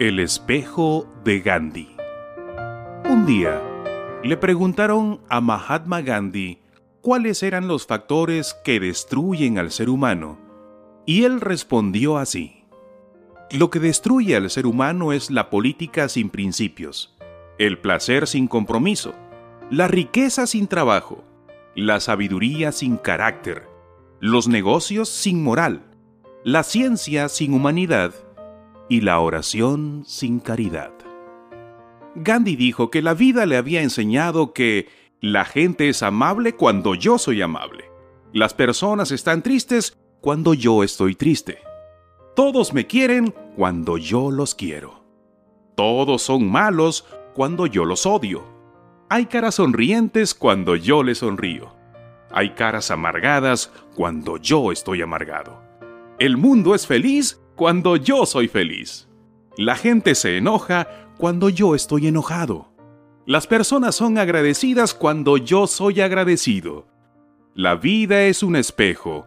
El espejo de Gandhi. Un día, le preguntaron a Mahatma Gandhi cuáles eran los factores que destruyen al ser humano, y él respondió así. Lo que destruye al ser humano es la política sin principios, el placer sin compromiso, la riqueza sin trabajo, la sabiduría sin carácter, los negocios sin moral, la ciencia sin humanidad y la oración sin caridad. Gandhi dijo que la vida le había enseñado que la gente es amable cuando yo soy amable. Las personas están tristes cuando yo estoy triste. Todos me quieren cuando yo los quiero. Todos son malos cuando yo los odio. Hay caras sonrientes cuando yo les sonrío. Hay caras amargadas cuando yo estoy amargado. El mundo es feliz cuando yo soy feliz. La gente se enoja cuando yo estoy enojado. Las personas son agradecidas cuando yo soy agradecido. La vida es un espejo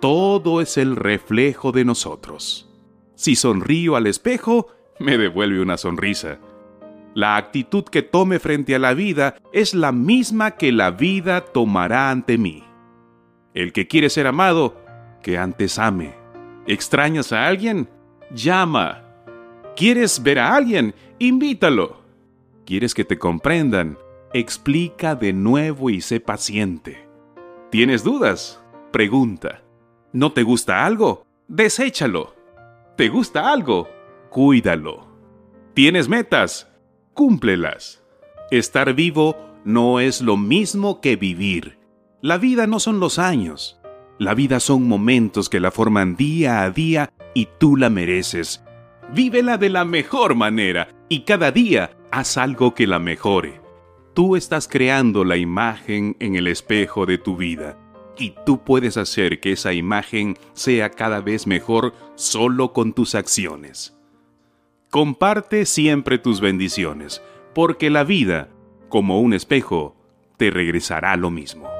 todo es el reflejo de nosotros. Si sonrío al espejo, me devuelve una sonrisa. La actitud que tome frente a la vida es la misma que la vida tomará ante mí. El que quiere ser amado, que antes ame. ¿Extrañas a alguien? Llama. ¿Quieres ver a alguien? Invítalo. ¿Quieres que te comprendan? Explica de nuevo y sé paciente. ¿Tienes dudas? Pregunta. ¿No te gusta algo? Deséchalo. ¿Te gusta algo? Cuídalo. ¿Tienes metas? Cúmplelas. Estar vivo no es lo mismo que vivir. La vida no son los años. La vida son momentos que la forman día a día y tú la mereces. Vívela de la mejor manera y cada día haz algo que la mejore. Tú estás creando la imagen en el espejo de tu vida y tú puedes hacer que esa imagen sea cada vez mejor solo con tus acciones. Comparte siempre tus bendiciones, porque la vida, como un espejo, te regresará lo mismo.